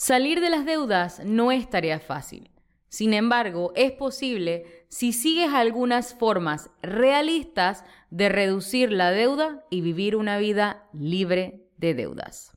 Salir de las deudas no es tarea fácil. Sin embargo, es posible si sigues algunas formas realistas de reducir la deuda y vivir una vida libre de deudas.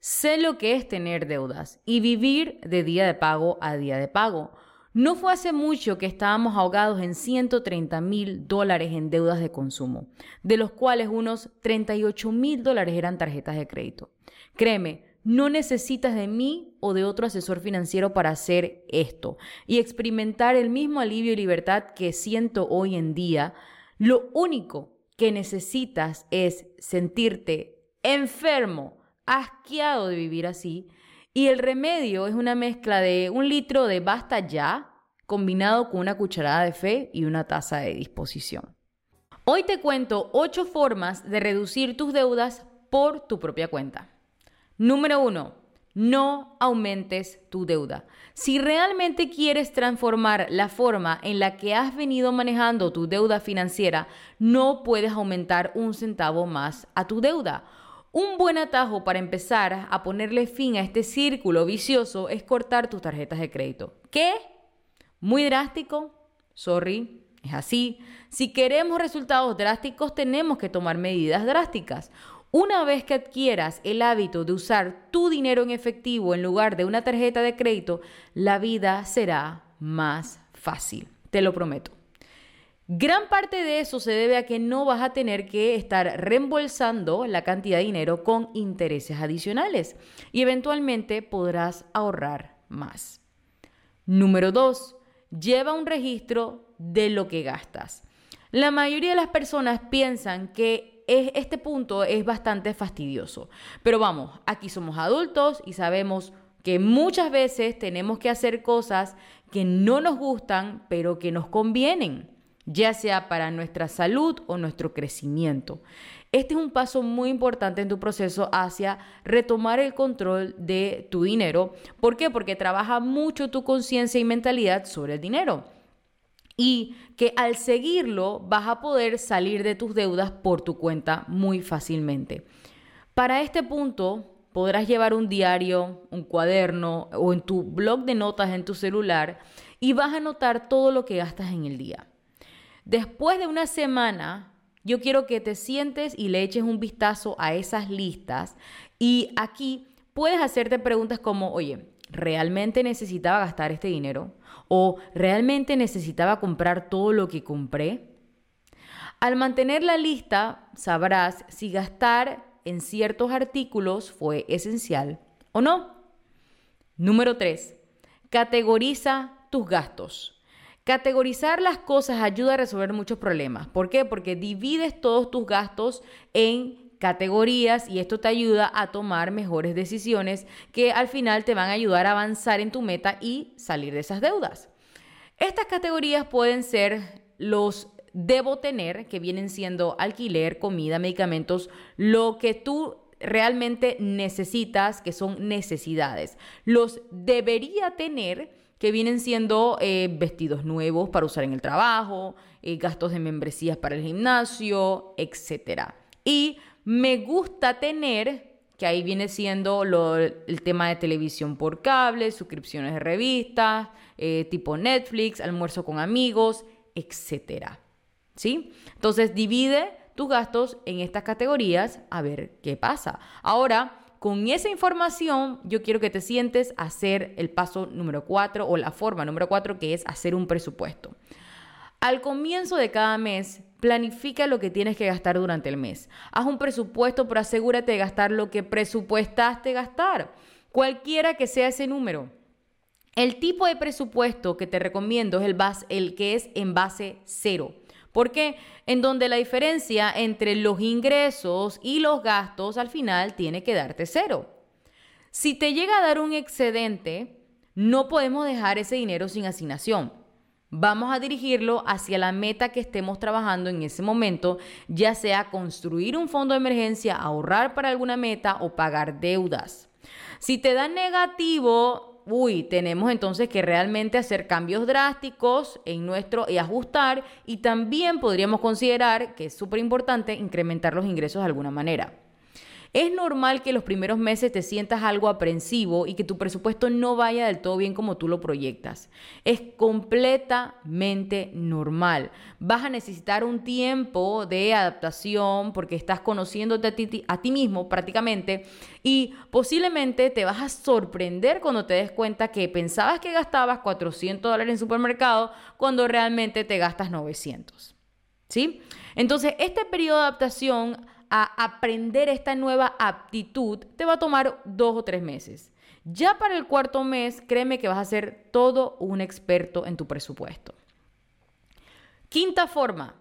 Sé lo que es tener deudas y vivir de día de pago a día de pago. No fue hace mucho que estábamos ahogados en 130 mil dólares en deudas de consumo, de los cuales unos 38 mil dólares eran tarjetas de crédito. Créeme, no necesitas de mí o de otro asesor financiero para hacer esto y experimentar el mismo alivio y libertad que siento hoy en día. Lo único que necesitas es sentirte enfermo asqueado de vivir así. Y el remedio es una mezcla de un litro de basta ya combinado con una cucharada de fe y una taza de disposición. Hoy te cuento ocho formas de reducir tus deudas por tu propia cuenta. Número uno, no aumentes tu deuda. Si realmente quieres transformar la forma en la que has venido manejando tu deuda financiera, no puedes aumentar un centavo más a tu deuda. Un buen atajo para empezar a ponerle fin a este círculo vicioso es cortar tus tarjetas de crédito. ¿Qué? Muy drástico. Sorry, es así. Si queremos resultados drásticos, tenemos que tomar medidas drásticas. Una vez que adquieras el hábito de usar tu dinero en efectivo en lugar de una tarjeta de crédito, la vida será más fácil. Te lo prometo. Gran parte de eso se debe a que no vas a tener que estar reembolsando la cantidad de dinero con intereses adicionales y eventualmente podrás ahorrar más. Número 2. Lleva un registro de lo que gastas. La mayoría de las personas piensan que este punto es bastante fastidioso, pero vamos, aquí somos adultos y sabemos que muchas veces tenemos que hacer cosas que no nos gustan, pero que nos convienen ya sea para nuestra salud o nuestro crecimiento. Este es un paso muy importante en tu proceso hacia retomar el control de tu dinero. ¿Por qué? Porque trabaja mucho tu conciencia y mentalidad sobre el dinero. Y que al seguirlo vas a poder salir de tus deudas por tu cuenta muy fácilmente. Para este punto podrás llevar un diario, un cuaderno o en tu blog de notas en tu celular y vas a anotar todo lo que gastas en el día. Después de una semana, yo quiero que te sientes y le eches un vistazo a esas listas y aquí puedes hacerte preguntas como, oye, ¿realmente necesitaba gastar este dinero? ¿O realmente necesitaba comprar todo lo que compré? Al mantener la lista, sabrás si gastar en ciertos artículos fue esencial o no. Número 3. Categoriza tus gastos. Categorizar las cosas ayuda a resolver muchos problemas. ¿Por qué? Porque divides todos tus gastos en categorías y esto te ayuda a tomar mejores decisiones que al final te van a ayudar a avanzar en tu meta y salir de esas deudas. Estas categorías pueden ser los debo tener, que vienen siendo alquiler, comida, medicamentos, lo que tú realmente necesitas, que son necesidades. Los debería tener, que vienen siendo eh, vestidos nuevos para usar en el trabajo, eh, gastos de membresías para el gimnasio, etc. Y me gusta tener, que ahí viene siendo el tema de televisión por cable, suscripciones de revistas, eh, tipo Netflix, almuerzo con amigos, etc. ¿Sí? Entonces divide tus gastos en estas categorías a ver qué pasa. Ahora, con esa información, yo quiero que te sientes a hacer el paso número cuatro o la forma número cuatro, que es hacer un presupuesto. Al comienzo de cada mes, Planifica lo que tienes que gastar durante el mes. Haz un presupuesto, pero asegúrate de gastar lo que presupuestaste gastar, cualquiera que sea ese número. El tipo de presupuesto que te recomiendo es el, el que es en base cero. ¿Por qué? En donde la diferencia entre los ingresos y los gastos al final tiene que darte cero. Si te llega a dar un excedente, no podemos dejar ese dinero sin asignación. Vamos a dirigirlo hacia la meta que estemos trabajando en ese momento, ya sea construir un fondo de emergencia, ahorrar para alguna meta o pagar deudas. Si te da negativo, uy, tenemos entonces que realmente hacer cambios drásticos en nuestro y ajustar y también podríamos considerar que es súper importante incrementar los ingresos de alguna manera. Es normal que los primeros meses te sientas algo aprensivo y que tu presupuesto no vaya del todo bien como tú lo proyectas. Es completamente normal. Vas a necesitar un tiempo de adaptación porque estás conociéndote a ti, mismo prácticamente y posiblemente te vas a sorprender cuando te des cuenta que pensabas que gastabas 400 dólares en supermercado cuando realmente te gastas 900. ¿Sí? Entonces, este periodo de adaptación a aprender esta nueva aptitud te va a tomar dos o tres meses. Ya para el cuarto mes, créeme que vas a ser todo un experto en tu presupuesto. Quinta forma,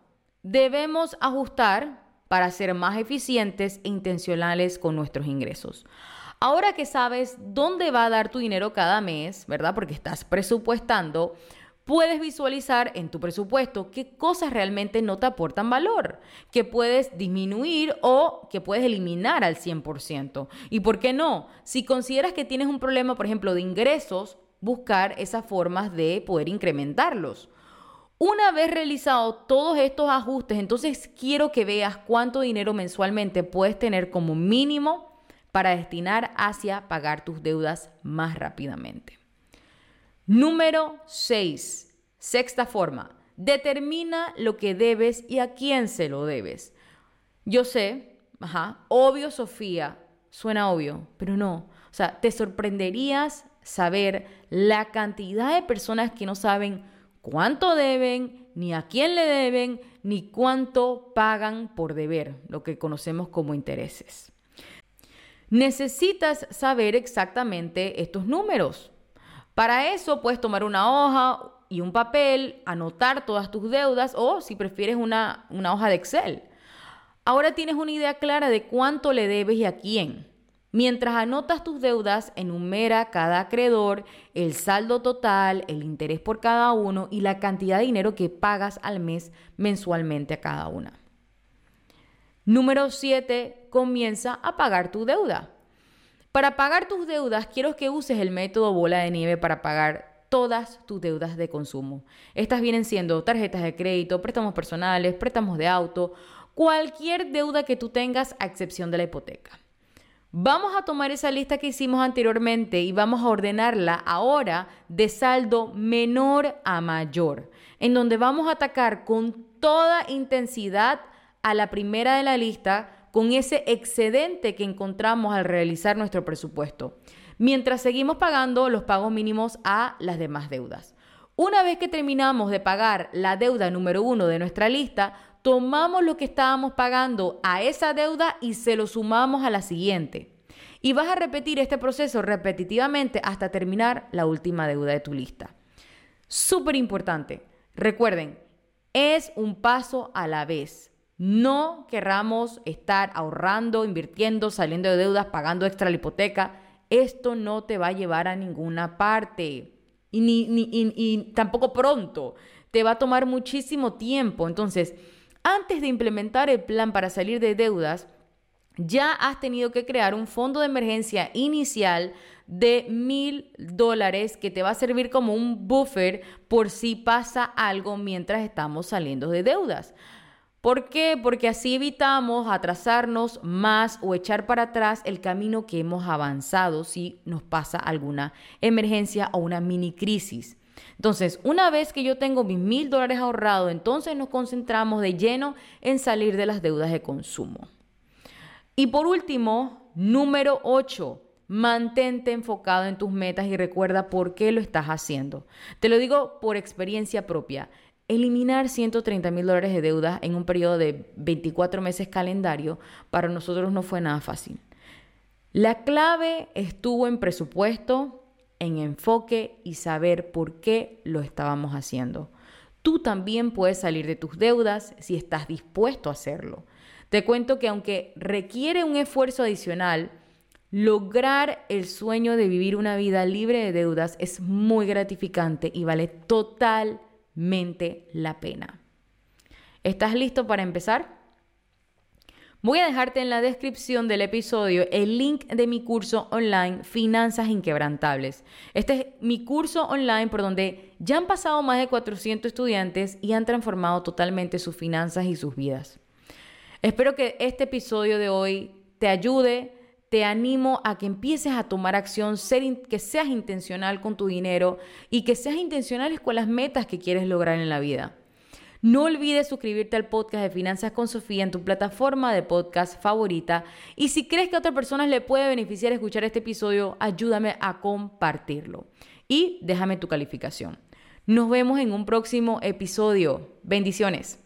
debemos ajustar para ser más eficientes e intencionales con nuestros ingresos. Ahora que sabes dónde va a dar tu dinero cada mes, ¿verdad? Porque estás presupuestando, puedes visualizar en tu presupuesto qué cosas realmente no te aportan valor, que puedes disminuir o que puedes eliminar al 100%. ¿Y por qué no? Si consideras que tienes un problema, por ejemplo, de ingresos, buscar esas formas de poder incrementarlos. Una vez realizado todos estos ajustes, entonces quiero que veas cuánto dinero mensualmente puedes tener como mínimo para destinar hacia pagar tus deudas más rápidamente. Número 6. Sexta forma. Determina lo que debes y a quién se lo debes. Yo sé, ajá, obvio Sofía, suena obvio, pero no. O sea, te sorprenderías saber la cantidad de personas que no saben cuánto deben, ni a quién le deben, ni cuánto pagan por deber, lo que conocemos como intereses. Necesitas saber exactamente estos números. Para eso puedes tomar una hoja y un papel, anotar todas tus deudas o si prefieres una, una hoja de Excel. Ahora tienes una idea clara de cuánto le debes y a quién. Mientras anotas tus deudas, enumera cada acreedor, el saldo total, el interés por cada uno y la cantidad de dinero que pagas al mes mensualmente a cada una. Número 7. Comienza a pagar tu deuda. Para pagar tus deudas, quiero que uses el método bola de nieve para pagar todas tus deudas de consumo. Estas vienen siendo tarjetas de crédito, préstamos personales, préstamos de auto, cualquier deuda que tú tengas a excepción de la hipoteca. Vamos a tomar esa lista que hicimos anteriormente y vamos a ordenarla ahora de saldo menor a mayor, en donde vamos a atacar con toda intensidad a la primera de la lista con ese excedente que encontramos al realizar nuestro presupuesto, mientras seguimos pagando los pagos mínimos a las demás deudas. Una vez que terminamos de pagar la deuda número uno de nuestra lista, tomamos lo que estábamos pagando a esa deuda y se lo sumamos a la siguiente. Y vas a repetir este proceso repetitivamente hasta terminar la última deuda de tu lista. Súper importante. Recuerden, es un paso a la vez. No querramos estar ahorrando, invirtiendo, saliendo de deudas, pagando extra la hipoteca. Esto no te va a llevar a ninguna parte. Y, ni, y tampoco pronto. Te va a tomar muchísimo tiempo. Entonces, antes de implementar el plan para salir de deudas, ya has tenido que crear un fondo de emergencia inicial de mil dólares que te va a servir como un buffer por si pasa algo mientras estamos saliendo de deudas. ¿Por qué? Porque así evitamos atrasarnos más o echar para atrás el camino que hemos avanzado si nos pasa alguna emergencia o una mini crisis. Entonces, una vez que yo tengo mis mil dólares ahorrados, entonces nos concentramos de lleno en salir de las deudas de consumo. Y por último, número 8, mantente enfocado en tus metas y recuerda por qué lo estás haciendo. Te lo digo por experiencia propia. Eliminar 130 mil dólares de deudas en un periodo de 24 meses calendario para nosotros no fue nada fácil. La clave estuvo en presupuesto, en enfoque y saber por qué lo estábamos haciendo. Tú también puedes salir de tus deudas si estás dispuesto a hacerlo. Te cuento que aunque requiere un esfuerzo adicional, lograr el sueño de vivir una vida libre de deudas es muy gratificante y vale la pena. ¿Estás listo para empezar? Voy a dejarte en la descripción del episodio el link de mi curso online Finanzas Inquebrantables. Este es mi curso online por donde ya han pasado más de 400 estudiantes y han transformado totalmente sus finanzas y sus vidas. Espero que este episodio de hoy te ayude, te animo a que empieces a tomar acción, que seas intencional con tu dinero y que seas intencional con las metas que quieres lograr en la vida. No olvides suscribirte al podcast de Finanzas con Sofía en tu plataforma de podcast favorita. Y si crees que a otra persona le puede beneficiar escuchar este episodio, ayúdame a compartirlo. Y déjame tu calificación. Nos vemos en un próximo episodio. Bendiciones.